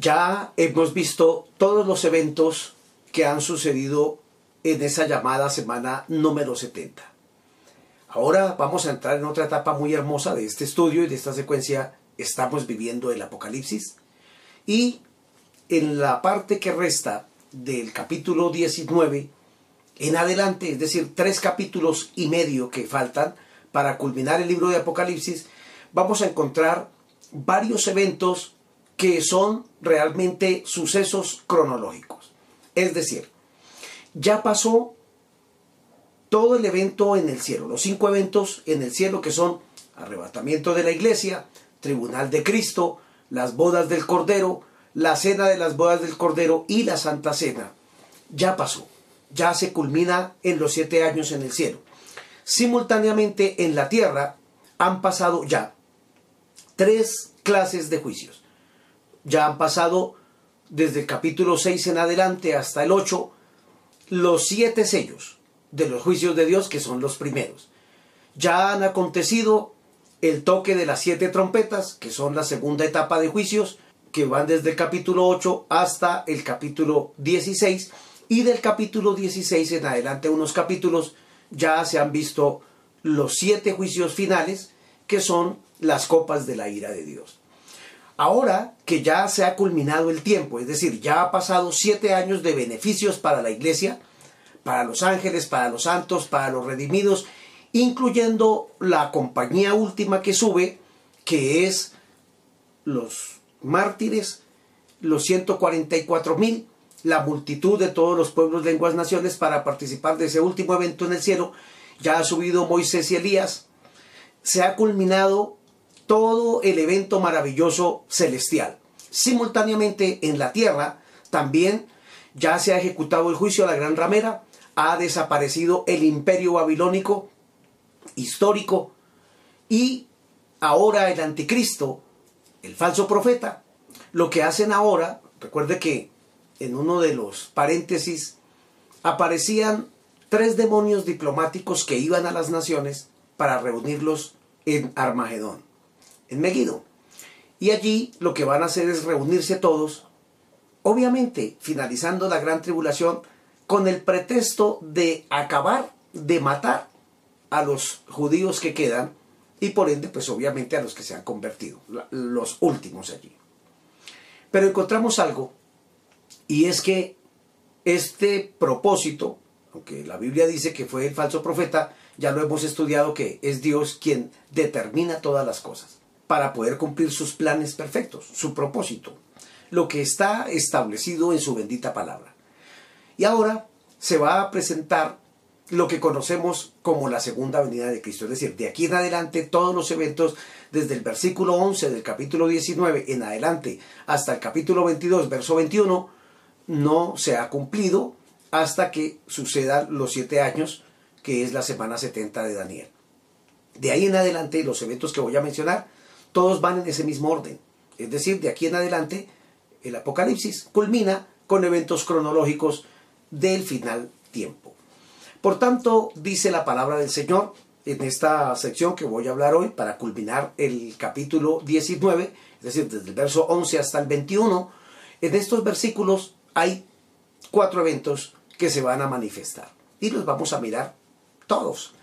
Ya hemos visto todos los eventos que han sucedido en esa llamada semana número 70. Ahora vamos a entrar en otra etapa muy hermosa de este estudio y de esta secuencia. Estamos viviendo el Apocalipsis. Y en la parte que resta del capítulo 19 en adelante, es decir, tres capítulos y medio que faltan para culminar el libro de Apocalipsis, vamos a encontrar varios eventos que son realmente sucesos cronológicos. Es decir, ya pasó todo el evento en el cielo, los cinco eventos en el cielo que son arrebatamiento de la iglesia, tribunal de Cristo, las bodas del Cordero, la cena de las bodas del Cordero y la Santa Cena. Ya pasó, ya se culmina en los siete años en el cielo. Simultáneamente en la tierra han pasado ya tres clases de juicios ya han pasado desde el capítulo 6 en adelante hasta el 8 los siete sellos de los juicios de Dios que son los primeros. Ya han acontecido el toque de las siete trompetas, que son la segunda etapa de juicios, que van desde el capítulo 8 hasta el capítulo 16, y del capítulo 16 en adelante unos capítulos ya se han visto los siete juicios finales, que son las copas de la ira de Dios. Ahora que ya se ha culminado el tiempo, es decir, ya ha pasado siete años de beneficios para la iglesia, para los ángeles, para los santos, para los redimidos, incluyendo la compañía última que sube, que es los mártires, los 144 mil, la multitud de todos los pueblos, lenguas, naciones para participar de ese último evento en el cielo. Ya ha subido Moisés y Elías. Se ha culminado todo el evento maravilloso celestial. Simultáneamente en la tierra también ya se ha ejecutado el juicio a la gran ramera, ha desaparecido el imperio babilónico histórico y ahora el anticristo, el falso profeta, lo que hacen ahora, recuerde que en uno de los paréntesis aparecían tres demonios diplomáticos que iban a las naciones para reunirlos en Armagedón en Megiddo. Y allí lo que van a hacer es reunirse todos, obviamente finalizando la gran tribulación, con el pretexto de acabar, de matar a los judíos que quedan y por ende, pues obviamente a los que se han convertido, los últimos allí. Pero encontramos algo, y es que este propósito, aunque la Biblia dice que fue el falso profeta, ya lo hemos estudiado que es Dios quien determina todas las cosas para poder cumplir sus planes perfectos, su propósito, lo que está establecido en su bendita palabra. Y ahora se va a presentar lo que conocemos como la segunda venida de Cristo. Es decir, de aquí en adelante todos los eventos, desde el versículo 11 del capítulo 19 en adelante hasta el capítulo 22, verso 21, no se ha cumplido hasta que sucedan los siete años, que es la semana 70 de Daniel. De ahí en adelante los eventos que voy a mencionar todos van en ese mismo orden. Es decir, de aquí en adelante, el Apocalipsis culmina con eventos cronológicos del final tiempo. Por tanto, dice la palabra del Señor en esta sección que voy a hablar hoy para culminar el capítulo 19, es decir, desde el verso 11 hasta el 21, en estos versículos hay cuatro eventos que se van a manifestar y los vamos a mirar todos.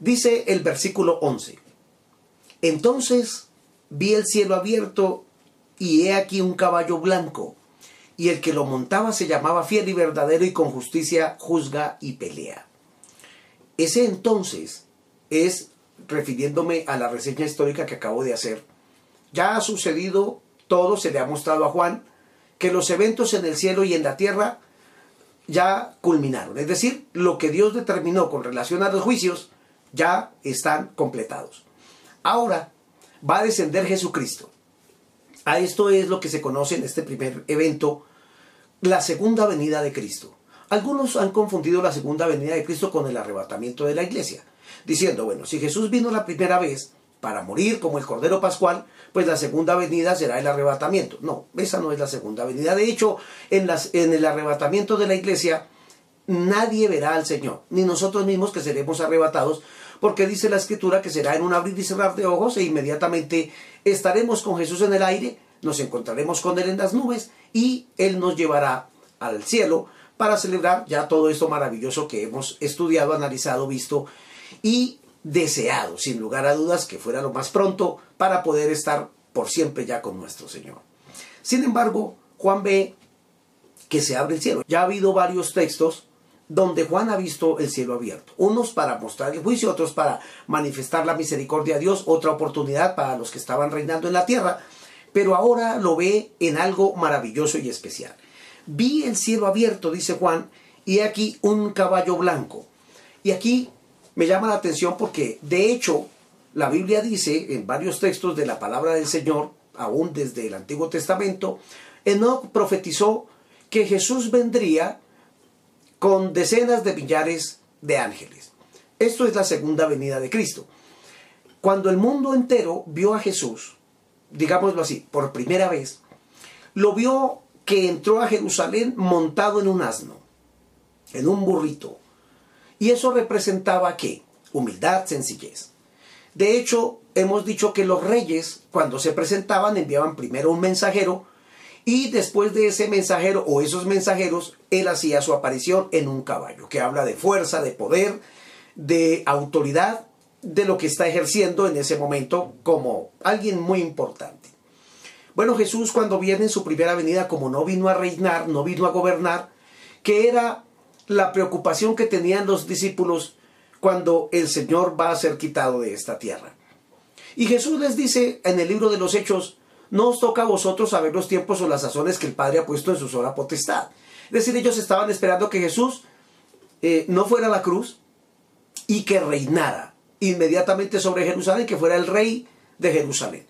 Dice el versículo 11, entonces vi el cielo abierto y he aquí un caballo blanco, y el que lo montaba se llamaba fiel y verdadero y con justicia juzga y pelea. Ese entonces es, refiriéndome a la reseña histórica que acabo de hacer, ya ha sucedido todo, se le ha mostrado a Juan, que los eventos en el cielo y en la tierra ya culminaron. Es decir, lo que Dios determinó con relación a los juicios ya están completados. Ahora, va a descender Jesucristo. A esto es lo que se conoce en este primer evento la segunda venida de Cristo. Algunos han confundido la segunda venida de Cristo con el arrebatamiento de la iglesia, diciendo, bueno, si Jesús vino la primera vez para morir como el Cordero Pascual, pues la segunda venida será el arrebatamiento. No, esa no es la segunda venida. De hecho, en, en el arrebatamiento de la iglesia, nadie verá al Señor, ni nosotros mismos que seremos arrebatados, porque dice la Escritura que será en un abrir y cerrar de ojos e inmediatamente estaremos con Jesús en el aire, nos encontraremos con Él en las nubes y Él nos llevará al cielo para celebrar ya todo esto maravilloso que hemos estudiado, analizado, visto y deseado, sin lugar a dudas, que fuera lo más pronto para poder estar por siempre ya con nuestro Señor. Sin embargo, Juan ve que se abre el cielo. Ya ha habido varios textos donde Juan ha visto el cielo abierto. Unos para mostrar el juicio, otros para manifestar la misericordia de Dios, otra oportunidad para los que estaban reinando en la tierra. Pero ahora lo ve en algo maravilloso y especial. Vi el cielo abierto, dice Juan, y aquí un caballo blanco. Y aquí me llama la atención porque, de hecho, la Biblia dice en varios textos de la palabra del Señor, aún desde el Antiguo Testamento, Enoch profetizó que Jesús vendría con decenas de millares de ángeles. Esto es la segunda venida de Cristo. Cuando el mundo entero vio a Jesús, digámoslo así, por primera vez, lo vio que entró a Jerusalén montado en un asno, en un burrito. Y eso representaba qué? Humildad, sencillez. De hecho, hemos dicho que los reyes, cuando se presentaban, enviaban primero un mensajero y después de ese mensajero o esos mensajeros, él hacía su aparición en un caballo, que habla de fuerza, de poder, de autoridad, de lo que está ejerciendo en ese momento como alguien muy importante. Bueno, Jesús cuando viene en su primera venida, como no vino a reinar, no vino a gobernar, que era la preocupación que tenían los discípulos cuando el Señor va a ser quitado de esta tierra. Y Jesús les dice en el libro de los Hechos, no os toca a vosotros saber los tiempos o las sazones que el Padre ha puesto en su sola potestad. Es decir, ellos estaban esperando que Jesús eh, no fuera a la cruz y que reinara inmediatamente sobre Jerusalén, que fuera el rey de Jerusalén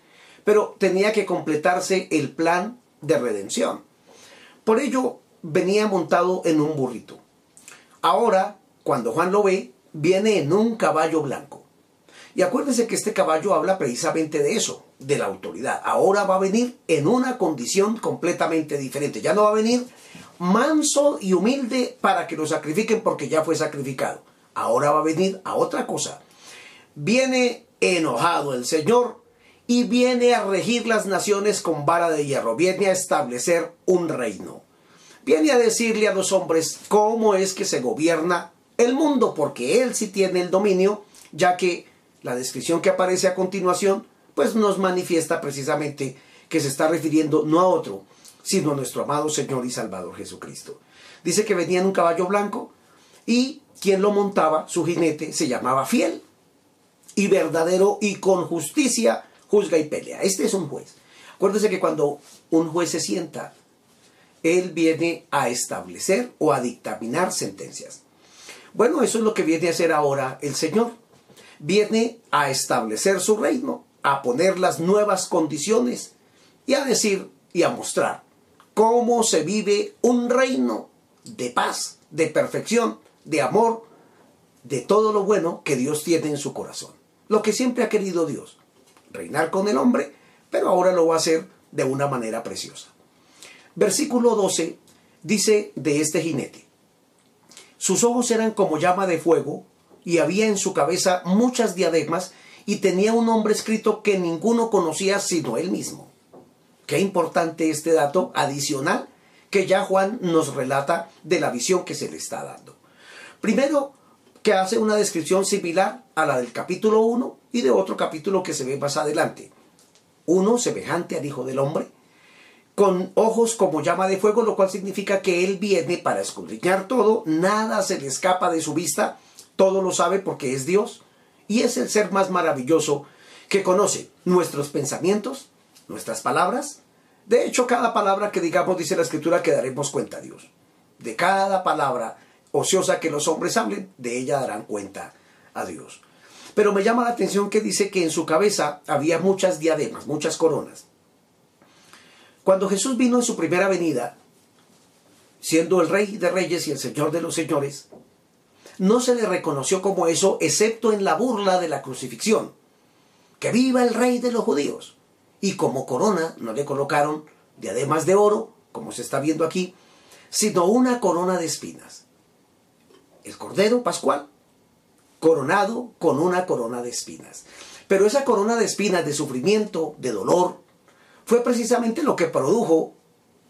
pero tenía que completarse el plan de redención. Por ello venía montado en un burrito. Ahora, cuando Juan lo ve, viene en un caballo blanco. Y acuérdense que este caballo habla precisamente de eso, de la autoridad. Ahora va a venir en una condición completamente diferente. Ya no va a venir manso y humilde para que lo sacrifiquen porque ya fue sacrificado. Ahora va a venir a otra cosa. Viene enojado el Señor y viene a regir las naciones con vara de hierro, viene a establecer un reino. Viene a decirle a los hombres cómo es que se gobierna el mundo, porque él sí tiene el dominio, ya que la descripción que aparece a continuación, pues nos manifiesta precisamente que se está refiriendo no a otro, sino nuestro amado Señor y Salvador Jesucristo. Dice que venía en un caballo blanco y quien lo montaba, su jinete, se llamaba fiel y verdadero y con justicia juzga y pelea. Este es un juez. Acuérdese que cuando un juez se sienta, él viene a establecer o a dictaminar sentencias. Bueno, eso es lo que viene a hacer ahora el Señor. Viene a establecer su reino, a poner las nuevas condiciones y a decir y a mostrar cómo se vive un reino de paz, de perfección, de amor, de todo lo bueno que Dios tiene en su corazón. Lo que siempre ha querido Dios reinar con el hombre, pero ahora lo va a hacer de una manera preciosa. Versículo 12 dice de este jinete, sus ojos eran como llama de fuego y había en su cabeza muchas diademas y tenía un nombre escrito que ninguno conocía sino él mismo. Qué importante este dato adicional que ya Juan nos relata de la visión que se le está dando. Primero, que hace una descripción similar a la del capítulo 1 y de otro capítulo que se ve más adelante. Uno semejante al Hijo del Hombre, con ojos como llama de fuego, lo cual significa que Él viene para escudriñar todo, nada se le escapa de su vista, todo lo sabe porque es Dios y es el ser más maravilloso que conoce nuestros pensamientos, nuestras palabras. De hecho, cada palabra que digamos, dice la Escritura, que daremos cuenta a Dios. De cada palabra ociosa que los hombres hablen, de ella darán cuenta a Dios. Pero me llama la atención que dice que en su cabeza había muchas diademas, muchas coronas. Cuando Jesús vino en su primera venida, siendo el rey de reyes y el señor de los señores, no se le reconoció como eso, excepto en la burla de la crucifixión. Que viva el rey de los judíos. Y como corona no le colocaron diademas de oro, como se está viendo aquí, sino una corona de espinas. El cordero pascual, coronado con una corona de espinas. Pero esa corona de espinas, de sufrimiento, de dolor, fue precisamente lo que produjo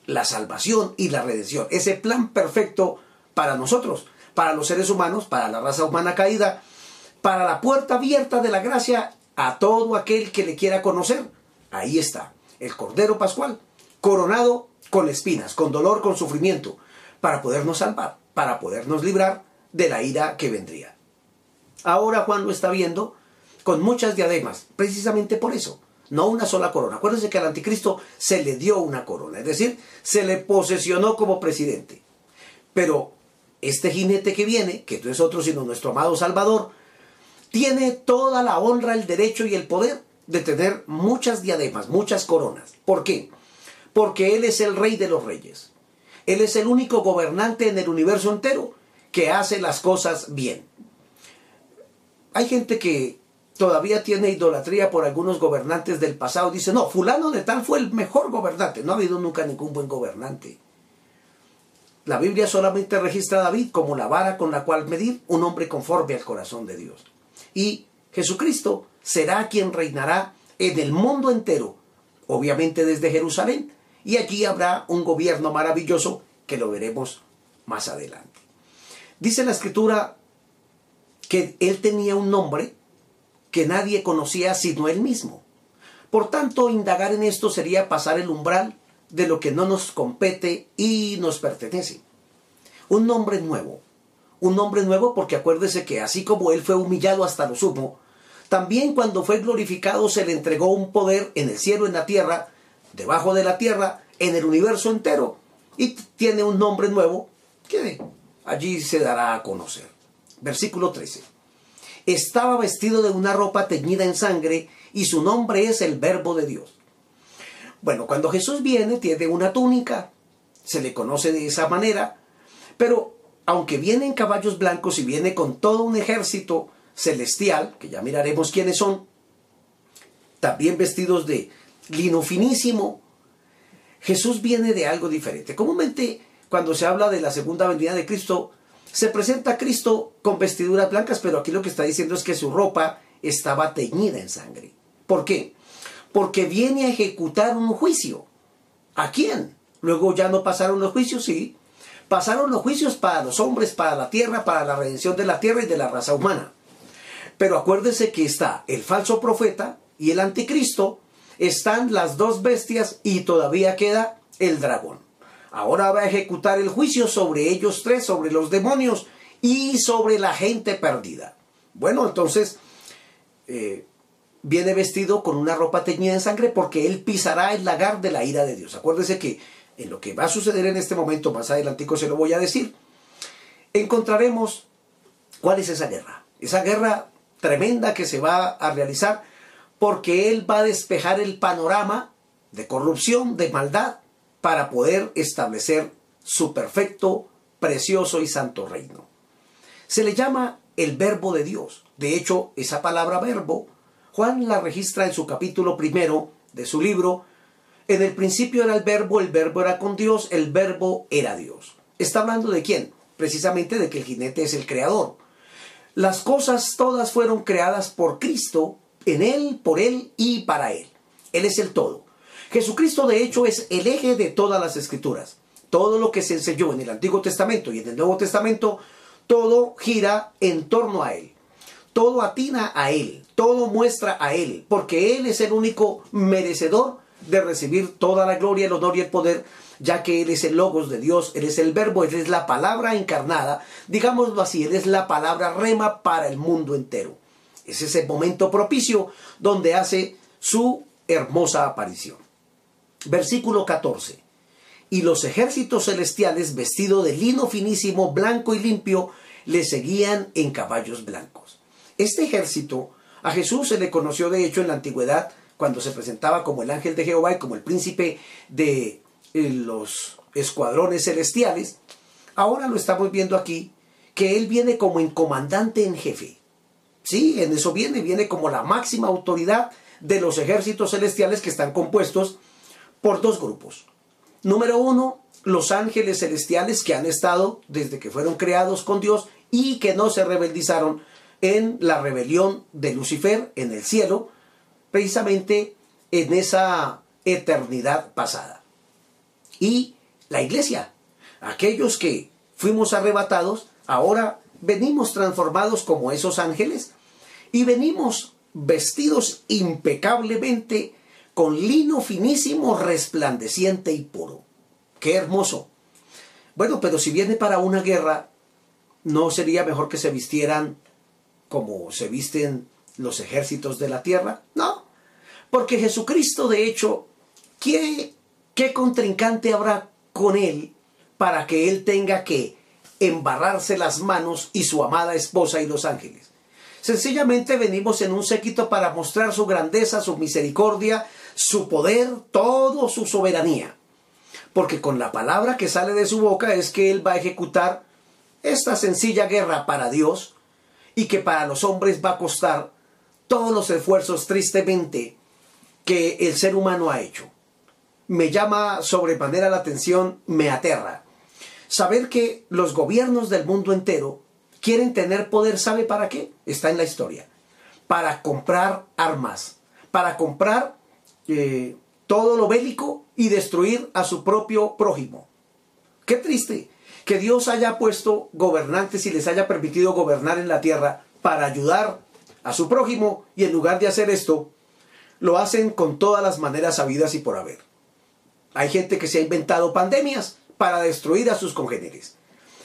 la salvación y la redención. Ese plan perfecto para nosotros, para los seres humanos, para la raza humana caída, para la puerta abierta de la gracia a todo aquel que le quiera conocer. Ahí está, el Cordero Pascual, coronado con espinas, con dolor, con sufrimiento, para podernos salvar, para podernos librar de la ira que vendría. Ahora Juan lo está viendo con muchas diademas, precisamente por eso, no una sola corona. Acuérdense que al anticristo se le dio una corona, es decir, se le posesionó como presidente. Pero este jinete que viene, que no es otro sino nuestro amado Salvador, tiene toda la honra, el derecho y el poder de tener muchas diademas, muchas coronas. ¿Por qué? Porque Él es el rey de los reyes. Él es el único gobernante en el universo entero que hace las cosas bien. Hay gente que todavía tiene idolatría por algunos gobernantes del pasado. Dice, no, fulano de tal fue el mejor gobernante. No ha habido nunca ningún buen gobernante. La Biblia solamente registra a David como la vara con la cual medir un hombre conforme al corazón de Dios. Y Jesucristo será quien reinará en el mundo entero, obviamente desde Jerusalén, y allí habrá un gobierno maravilloso que lo veremos más adelante. Dice la escritura que él tenía un nombre que nadie conocía sino él mismo. Por tanto, indagar en esto sería pasar el umbral de lo que no nos compete y nos pertenece. Un nombre nuevo. Un nombre nuevo porque acuérdese que así como él fue humillado hasta lo sumo, también cuando fue glorificado se le entregó un poder en el cielo, en la tierra, debajo de la tierra, en el universo entero. Y tiene un nombre nuevo que allí se dará a conocer. Versículo 13. Estaba vestido de una ropa teñida en sangre y su nombre es el verbo de Dios. Bueno, cuando Jesús viene tiene una túnica, se le conoce de esa manera, pero aunque viene en caballos blancos y viene con todo un ejército, celestial, que ya miraremos quiénes son, también vestidos de lino finísimo. Jesús viene de algo diferente. Comúnmente, cuando se habla de la segunda venida de Cristo, se presenta a Cristo con vestiduras blancas, pero aquí lo que está diciendo es que su ropa estaba teñida en sangre. ¿Por qué? Porque viene a ejecutar un juicio. ¿A quién? Luego ya no pasaron los juicios, sí. Pasaron los juicios para los hombres, para la tierra, para la redención de la tierra y de la raza humana. Pero acuérdese que está el falso profeta y el anticristo, están las dos bestias y todavía queda el dragón. Ahora va a ejecutar el juicio sobre ellos tres, sobre los demonios y sobre la gente perdida. Bueno, entonces eh, viene vestido con una ropa teñida en sangre porque él pisará el lagar de la ira de Dios. Acuérdese que en lo que va a suceder en este momento, más adelantico se lo voy a decir, encontraremos cuál es esa guerra. Esa guerra tremenda que se va a realizar porque Él va a despejar el panorama de corrupción, de maldad, para poder establecer su perfecto, precioso y santo reino. Se le llama el verbo de Dios. De hecho, esa palabra verbo, Juan la registra en su capítulo primero de su libro. En el principio era el verbo, el verbo era con Dios, el verbo era Dios. ¿Está hablando de quién? Precisamente de que el jinete es el creador. Las cosas todas fueron creadas por Cristo, en Él, por Él y para Él. Él es el todo. Jesucristo de hecho es el eje de todas las escrituras. Todo lo que se enseñó en el Antiguo Testamento y en el Nuevo Testamento, todo gira en torno a Él. Todo atina a Él, todo muestra a Él, porque Él es el único merecedor de recibir toda la gloria, el honor y el poder ya que Él es el logos de Dios, Él es el verbo, Él es la palabra encarnada, digámoslo así, Él es la palabra rema para el mundo entero. Es ese momento propicio donde hace su hermosa aparición. Versículo 14. Y los ejércitos celestiales, vestidos de lino finísimo, blanco y limpio, le seguían en caballos blancos. Este ejército a Jesús se le conoció de hecho en la antigüedad cuando se presentaba como el ángel de Jehová y como el príncipe de los escuadrones celestiales, ahora lo estamos viendo aquí, que Él viene como en comandante en jefe. Sí, en eso viene, viene como la máxima autoridad de los ejércitos celestiales que están compuestos por dos grupos. Número uno, los ángeles celestiales que han estado desde que fueron creados con Dios y que no se rebeldizaron en la rebelión de Lucifer en el cielo, precisamente en esa eternidad pasada. Y la iglesia, aquellos que fuimos arrebatados, ahora venimos transformados como esos ángeles y venimos vestidos impecablemente con lino finísimo, resplandeciente y puro. Qué hermoso. Bueno, pero si viene para una guerra, ¿no sería mejor que se vistieran como se visten los ejércitos de la tierra? No, porque Jesucristo, de hecho, ¿qué, qué contrincante habrá con él para que él tenga que embarrarse las manos y su amada esposa y los ángeles? Sencillamente venimos en un séquito para mostrar su grandeza, su misericordia, su poder, todo su soberanía. Porque con la palabra que sale de su boca es que Él va a ejecutar esta sencilla guerra para Dios y que para los hombres va a costar todos los esfuerzos tristemente que el ser humano ha hecho. Me llama sobremanera la atención, me aterra. Saber que los gobiernos del mundo entero quieren tener poder, ¿sabe para qué? Está en la historia. Para comprar armas, para comprar eh, todo lo bélico y destruir a su propio prójimo. Qué triste que Dios haya puesto gobernantes y les haya permitido gobernar en la tierra para ayudar a su prójimo y en lugar de hacer esto, lo hacen con todas las maneras sabidas y por haber. Hay gente que se ha inventado pandemias para destruir a sus congéneres.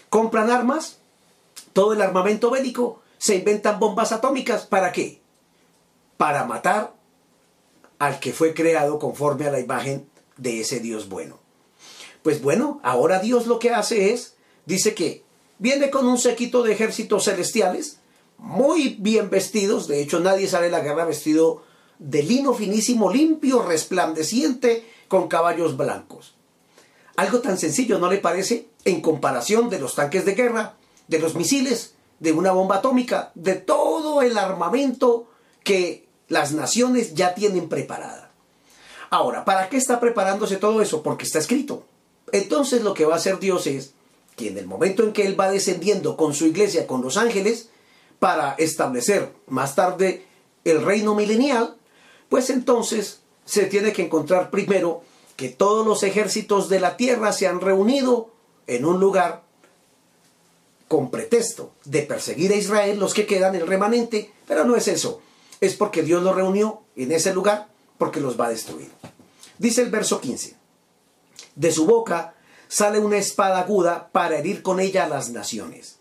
Compran armas todo el armamento bélico, se inventan bombas atómicas. ¿Para qué? Para matar al que fue creado conforme a la imagen de ese Dios bueno. Pues bueno, ahora Dios lo que hace es, dice que viene con un sequito de ejércitos celestiales, muy bien vestidos, de hecho nadie sale a la guerra vestido de lino finísimo, limpio, resplandeciente, con caballos blancos. Algo tan sencillo, ¿no le parece? En comparación de los tanques de guerra, de los misiles, de una bomba atómica, de todo el armamento que las naciones ya tienen preparada. Ahora, ¿para qué está preparándose todo eso? Porque está escrito. Entonces lo que va a hacer Dios es que en el momento en que Él va descendiendo con su iglesia, con los ángeles, para establecer más tarde el reino milenial, pues entonces se tiene que encontrar primero que todos los ejércitos de la tierra se han reunido en un lugar con pretexto de perseguir a Israel, los que quedan, el remanente, pero no es eso, es porque Dios los reunió en ese lugar porque los va a destruir. Dice el verso 15, de su boca sale una espada aguda para herir con ella a las naciones,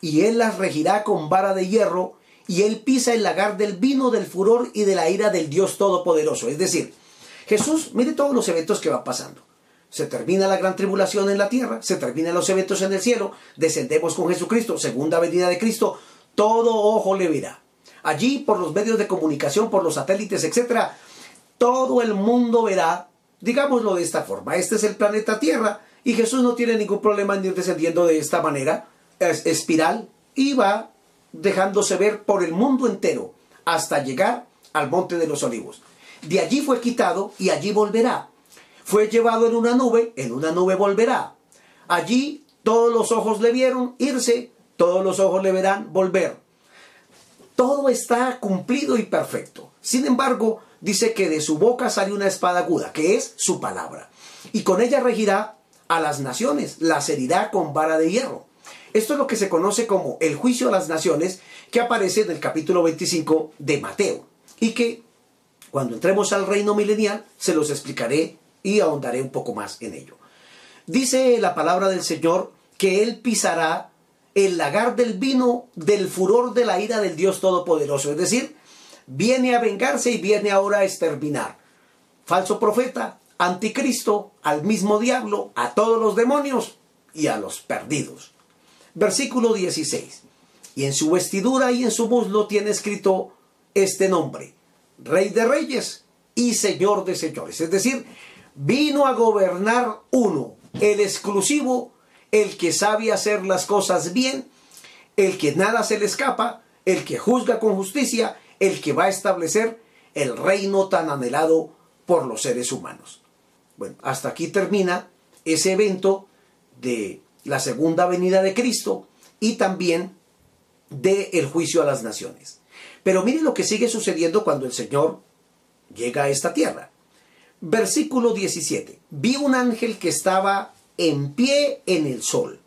y él las regirá con vara de hierro, y él pisa el lagar del vino del furor y de la ira del Dios Todopoderoso. Es decir, Jesús, mire todos los eventos que van pasando se termina la gran tribulación en la tierra, se terminan los eventos en el cielo, descendemos con Jesucristo, segunda venida de Cristo, todo ojo le verá. Allí, por los medios de comunicación, por los satélites, etcétera, todo el mundo verá, digámoslo de esta forma, este es el planeta Tierra y Jesús no tiene ningún problema en ir descendiendo de esta manera, es espiral, y va dejándose ver por el mundo entero hasta llegar al monte de los olivos. De allí fue quitado y allí volverá fue llevado en una nube, en una nube volverá. Allí todos los ojos le vieron irse, todos los ojos le verán volver. Todo está cumplido y perfecto. Sin embargo, dice que de su boca sale una espada aguda, que es su palabra. Y con ella regirá a las naciones, las herirá con vara de hierro. Esto es lo que se conoce como el juicio a las naciones, que aparece en el capítulo 25 de Mateo. Y que cuando entremos al reino milenial se los explicaré y ahondaré un poco más en ello. Dice la palabra del Señor que Él pisará el lagar del vino del furor de la ira del Dios Todopoderoso. Es decir, viene a vengarse y viene ahora a exterminar. Falso profeta, anticristo, al mismo diablo, a todos los demonios y a los perdidos. Versículo 16. Y en su vestidura y en su muslo tiene escrito este nombre, Rey de Reyes y Señor de Señores. Es decir, vino a gobernar uno, el exclusivo, el que sabe hacer las cosas bien, el que nada se le escapa, el que juzga con justicia, el que va a establecer el reino tan anhelado por los seres humanos. Bueno, hasta aquí termina ese evento de la segunda venida de Cristo y también de el juicio a las naciones. Pero miren lo que sigue sucediendo cuando el Señor llega a esta tierra. Versículo 17. Vi un ángel que estaba en pie en el sol.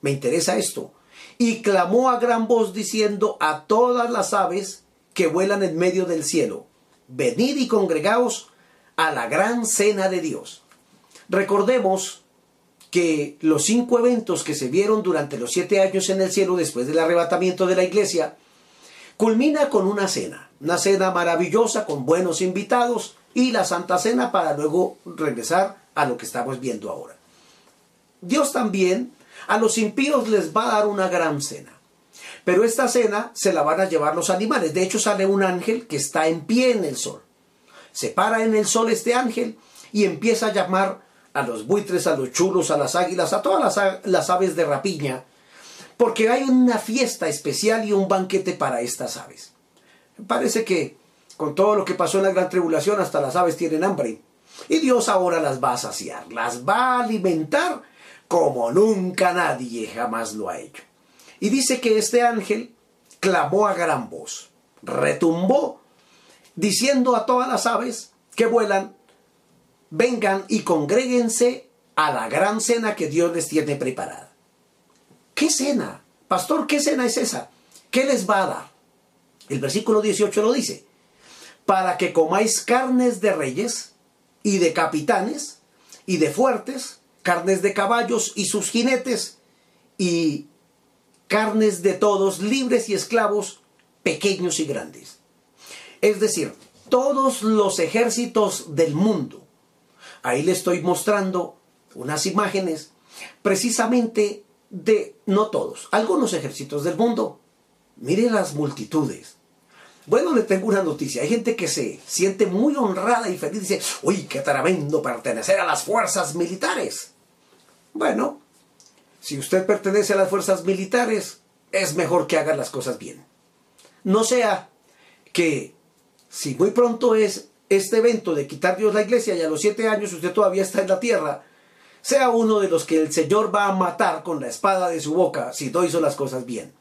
Me interesa esto. Y clamó a gran voz diciendo a todas las aves que vuelan en medio del cielo, venid y congregaos a la gran cena de Dios. Recordemos que los cinco eventos que se vieron durante los siete años en el cielo después del arrebatamiento de la iglesia, culmina con una cena, una cena maravillosa con buenos invitados y la Santa Cena para luego regresar a lo que estamos viendo ahora. Dios también a los impíos les va a dar una gran cena. Pero esta cena se la van a llevar los animales. De hecho sale un ángel que está en pie en el sol. Se para en el sol este ángel y empieza a llamar a los buitres, a los chulos, a las águilas, a todas las, aves de rapiña, porque hay una fiesta especial y un banquete para estas aves. Parece que con todo lo que pasó en la gran tribulación, hasta las aves tienen hambre. Y Dios ahora las va a saciar, las va a alimentar como nunca nadie jamás lo ha hecho. Y dice que este ángel clamó a gran voz, retumbó, diciendo a todas las aves que vuelan, vengan y congréguense a la gran cena que Dios les tiene preparada. ¿Qué cena? Pastor, ¿qué cena es esa? ¿Qué les va a dar? El versículo 18 lo dice, para que comáis carnes de reyes y de capitanes y de fuertes, carnes de caballos y sus jinetes y carnes de todos, libres y esclavos, pequeños y grandes. Es decir, todos los ejércitos del mundo. Ahí le estoy mostrando unas imágenes precisamente de, no todos, algunos ejércitos del mundo. Mire las multitudes. Bueno, le tengo una noticia. Hay gente que se siente muy honrada y feliz. Dice, uy, qué tremendo pertenecer a las fuerzas militares. Bueno, si usted pertenece a las fuerzas militares, es mejor que haga las cosas bien. No sea que si muy pronto es este evento de quitar Dios la iglesia y a los siete años usted todavía está en la tierra, sea uno de los que el Señor va a matar con la espada de su boca si no hizo las cosas bien.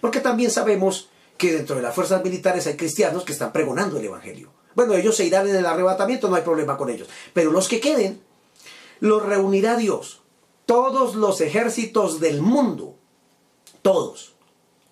Porque también sabemos que dentro de las fuerzas militares hay cristianos que están pregonando el Evangelio. Bueno, ellos se irán en el arrebatamiento, no hay problema con ellos. Pero los que queden, los reunirá Dios todos los ejércitos del mundo, todos,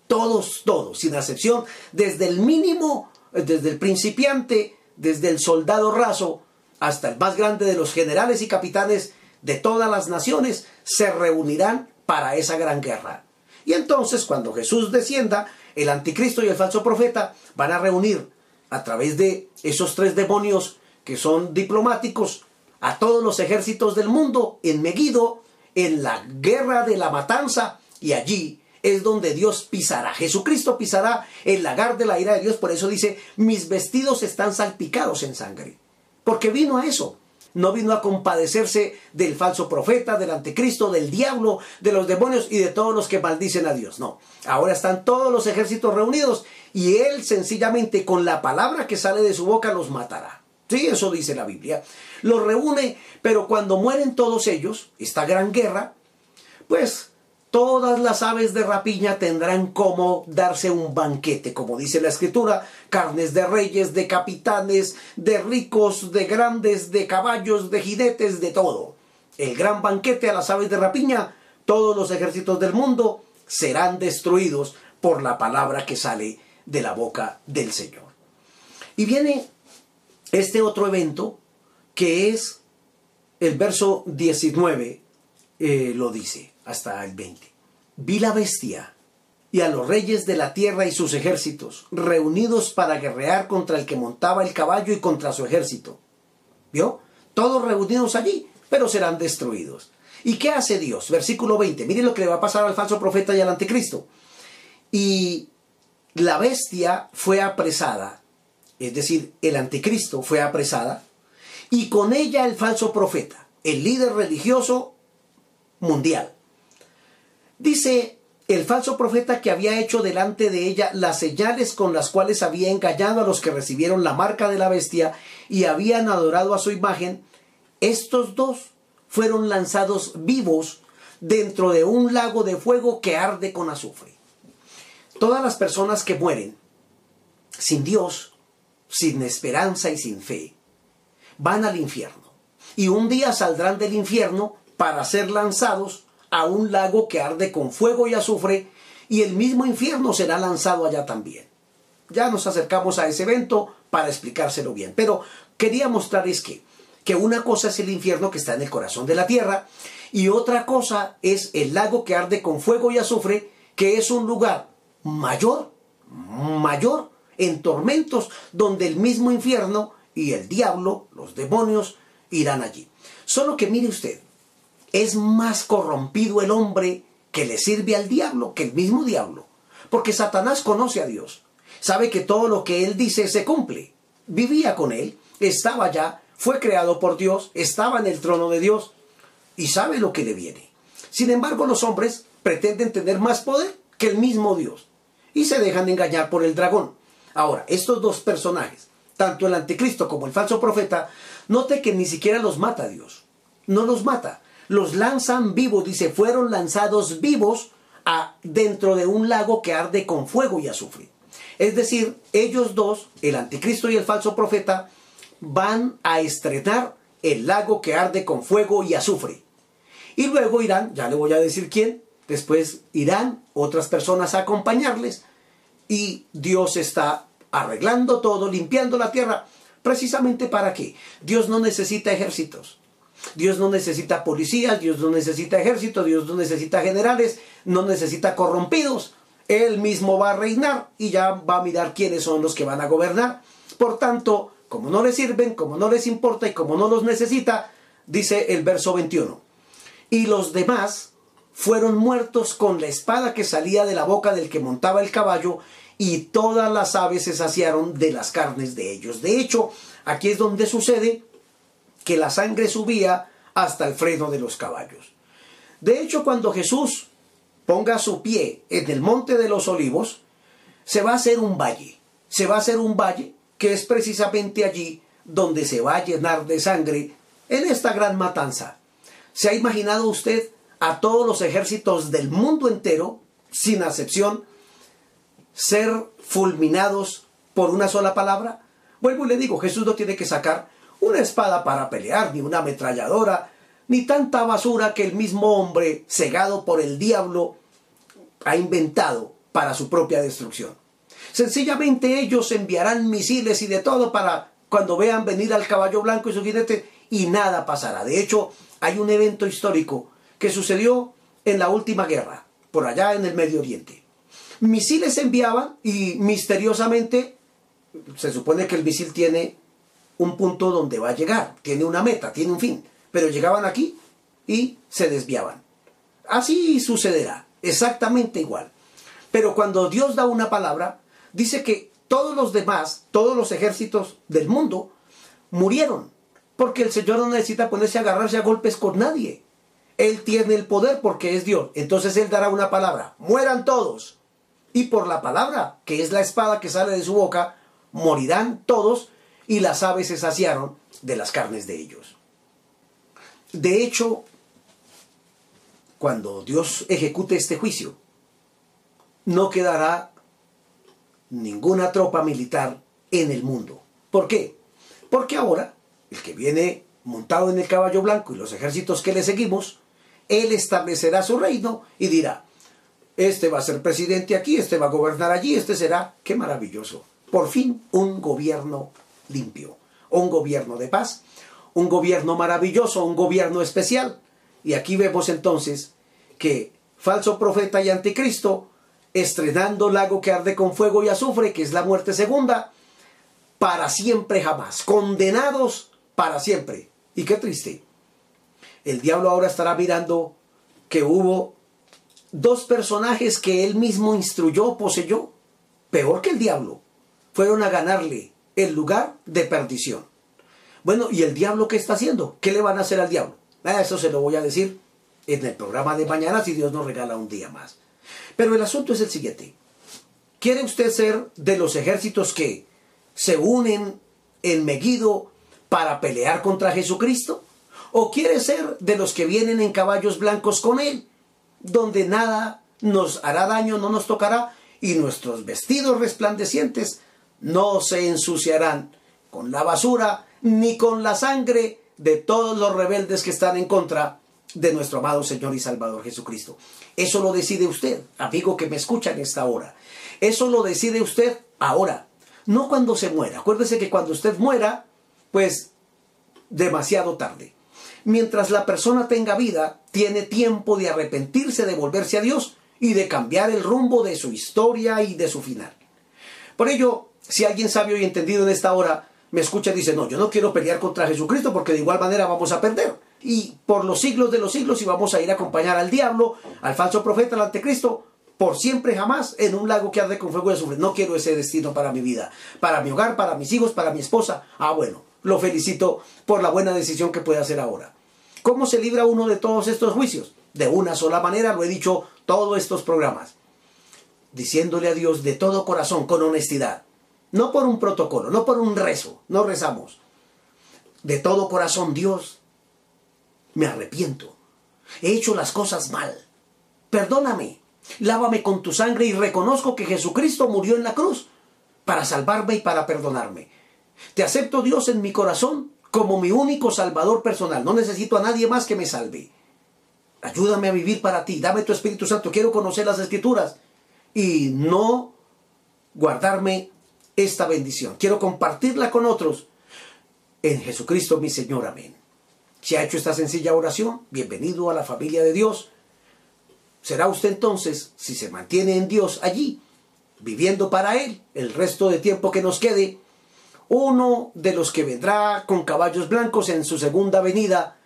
todos, todos, sin excepción, desde el mínimo, desde el principiante, desde el soldado raso, hasta el más grande de los generales y capitanes de todas las naciones, se reunirán para esa gran guerra. Y entonces, cuando Jesús descienda, el anticristo y el falso profeta van a reunir a través de esos tres demonios que son diplomáticos a todos los ejércitos del mundo en Megiddo en la guerra de la matanza y allí es donde Dios pisará. Jesucristo pisará el lagar de la ira de Dios. Por eso dice, mis vestidos están salpicados en sangre. Porque vino a eso. No vino a compadecerse del falso profeta, del anticristo, del diablo, de los demonios y de todos los que maldicen a Dios. No. Ahora están todos los ejércitos reunidos y Él sencillamente con la palabra que sale de su boca los matará. Sí, eso dice la Biblia. Los reúne, pero cuando mueren todos ellos, esta gran guerra, pues todas las aves de rapiña tendrán como darse un banquete, como dice la escritura, carnes de reyes, de capitanes, de ricos, de grandes, de caballos, de jinetes, de todo. El gran banquete a las aves de rapiña, todos los ejércitos del mundo serán destruidos por la palabra que sale de la boca del Señor. Y viene este otro evento que es el verso 19 eh, lo dice hasta el 20. Vi la bestia y a los reyes de la tierra y sus ejércitos reunidos para guerrear contra el que montaba el caballo y contra su ejército. ¿Vio? Todos reunidos allí, pero serán destruidos. ¿Y qué hace Dios? Versículo 20. Miren lo que le va a pasar al falso profeta y al anticristo. Y la bestia fue apresada es decir, el anticristo, fue apresada, y con ella el falso profeta. el líder religioso mundial. Dice el falso profeta que había hecho delante de ella las señales con las cuales había engañado a los que recibieron la marca de la bestia y habían adorado a su imagen, estos dos fueron lanzados vivos dentro de un lago de fuego que arde con azufre. Todas las personas que mueren sin Dios, sin esperanza y sin fe, van al infierno. Y un día saldrán del infierno para ser lanzados a un lago que arde con fuego y azufre, y el mismo infierno será lanzado allá también. Ya nos acercamos a ese evento para explicárselo bien. Pero quería mostrar es que, que una cosa es el infierno que está en el corazón de la tierra, y otra cosa es el lago que arde con fuego y azufre, que es un lugar mayor, mayor en tormentos, donde el mismo infierno y el diablo, los demonios, irán allí. Solo que mire usted, es más corrompido el hombre que le sirve al diablo que el mismo diablo. Porque Satanás conoce a Dios, sabe que todo lo que él dice se cumple. Vivía con él, estaba allá, fue creado por Dios, estaba en el trono de Dios y sabe lo que le viene. Sin embargo, los hombres pretenden tener más poder que el mismo Dios y se dejan engañar por el dragón. Ahora, estos dos personajes, tanto el anticristo como el falso profeta, note que ni siquiera los mata Dios. No los mata, los lanzan vivos, dice, fueron lanzados vivos a, dentro de un lago que arde con fuego y azufre. Es decir, ellos dos, el anticristo y el falso profeta, van a estrenar el lago que arde con fuego y azufre. Y luego irán, ya le voy a decir quién, después irán otras personas a acompañarles y Dios está arreglando todo, limpiando la tierra, precisamente para qué. Dios no necesita ejércitos. Dios no necesita policías, Dios no necesita ejército, Dios no necesita generales, no necesita corrompidos. Él mismo va a reinar y ya va a mirar quiénes son los que van a gobernar. Por tanto, como no les sirven, como no les importa y como no los necesita, dice el verso 21. Y los demás fueron muertos con la espada que salía de la boca del que montaba el caballo y todas las aves se saciaron de las carnes de ellos. De hecho, aquí es donde sucede que la sangre subía hasta el freno de los caballos. De hecho, cuando Jesús ponga su pie en el monte de los olivos, se va a hacer un valle. Se va a hacer un valle que es precisamente allí donde se va a llenar de sangre en esta gran matanza. ¿Se ha imaginado usted a todos los ejércitos del mundo entero, sin excepción, ser fulminados por una sola palabra? Vuelvo y le digo, Jesús no tiene que sacar una espada para pelear, ni una ametralladora, ni tanta basura que el mismo hombre, cegado por el diablo, ha inventado para su propia destrucción. Sencillamente ellos enviarán misiles y de todo para cuando vean venir al caballo blanco y su jinete y nada pasará. De hecho, hay un evento histórico que sucedió en la última guerra, por allá en el Medio Oriente. Misiles enviaban y misteriosamente se supone que el misil tiene un punto donde va a llegar, tiene una meta, tiene un fin, pero llegaban aquí y se desviaban. Así sucederá, exactamente igual. Pero cuando Dios da una palabra, dice que todos los demás, todos los ejércitos del mundo, murieron, porque el Señor no necesita ponerse a agarrarse a golpes con nadie. Él tiene el poder porque es Dios. Entonces Él dará una palabra, mueran todos. Y por la palabra, que es la espada que sale de su boca, morirán todos y las aves se saciaron de las carnes de ellos. De hecho, cuando Dios ejecute este juicio, no quedará ninguna tropa militar en el mundo. ¿Por qué? Porque ahora el que viene montado en el caballo blanco y los ejércitos que le seguimos, él establecerá su reino y dirá, este va a ser presidente aquí, este va a gobernar allí, este será, qué maravilloso, por fin un gobierno limpio, un gobierno de paz, un gobierno maravilloso, un gobierno especial. Y aquí vemos entonces que falso profeta y anticristo, estrenando lago que arde con fuego y azufre, que es la muerte segunda, para siempre jamás, condenados para siempre. Y qué triste. El diablo ahora estará mirando que hubo dos personajes que él mismo instruyó, poseyó, peor que el diablo, fueron a ganarle el lugar de perdición. Bueno, ¿y el diablo qué está haciendo? ¿Qué le van a hacer al diablo? Eso se lo voy a decir en el programa de mañana si Dios nos regala un día más. Pero el asunto es el siguiente. ¿Quiere usted ser de los ejércitos que se unen en Megiddo para pelear contra Jesucristo? ¿O quiere ser de los que vienen en caballos blancos con Él, donde nada nos hará daño, no nos tocará, y nuestros vestidos resplandecientes no se ensuciarán con la basura ni con la sangre de todos los rebeldes que están en contra de nuestro amado Señor y Salvador Jesucristo. Eso lo decide usted, amigo que me escucha en esta hora. Eso lo decide usted ahora, no cuando se muera. Acuérdese que cuando usted muera, pues demasiado tarde. Mientras la persona tenga vida, tiene tiempo de arrepentirse, de volverse a Dios y de cambiar el rumbo de su historia y de su final. Por ello, si alguien sabio y entendido en esta hora me escucha y dice, no, yo no quiero pelear contra Jesucristo porque de igual manera vamos a perder. Y por los siglos de los siglos y vamos a ir a acompañar al diablo, al falso profeta, al anticristo, por siempre jamás en un lago que arde con fuego y azufre. No quiero ese destino para mi vida, para mi hogar, para mis hijos, para mi esposa. Ah, bueno, lo felicito por la buena decisión que puede hacer ahora. ¿Cómo se libra uno de todos estos juicios? De una sola manera, lo he dicho todos estos programas. Diciéndole a Dios de todo corazón, con honestidad. No por un protocolo, no por un rezo, no rezamos. De todo corazón, Dios, me arrepiento. He hecho las cosas mal. Perdóname. Lávame con tu sangre y reconozco que Jesucristo murió en la cruz para salvarme y para perdonarme. Te acepto Dios en mi corazón como mi único salvador personal. No necesito a nadie más que me salve. Ayúdame a vivir para ti. Dame tu Espíritu Santo. Quiero conocer las escrituras y no guardarme esta bendición. Quiero compartirla con otros. En Jesucristo mi Señor. Amén. Si ha hecho esta sencilla oración, bienvenido a la familia de Dios. Será usted entonces, si se mantiene en Dios allí, viviendo para Él el resto de tiempo que nos quede, uno de los que vendrá con caballos blancos en su segunda venida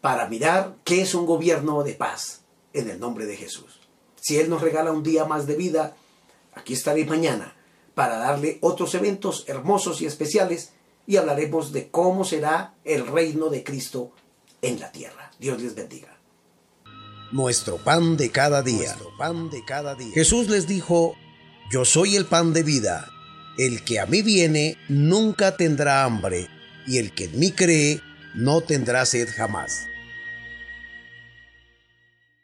para mirar qué es un gobierno de paz en el nombre de Jesús. Si Él nos regala un día más de vida, aquí estaré mañana para darle otros eventos hermosos y especiales y hablaremos de cómo será el reino de Cristo en la tierra. Dios les bendiga. Nuestro pan de cada día. pan de cada día. Jesús les dijo, yo soy el pan de vida. El que a mí viene nunca tendrá hambre, y el que en mí cree no tendrá sed jamás.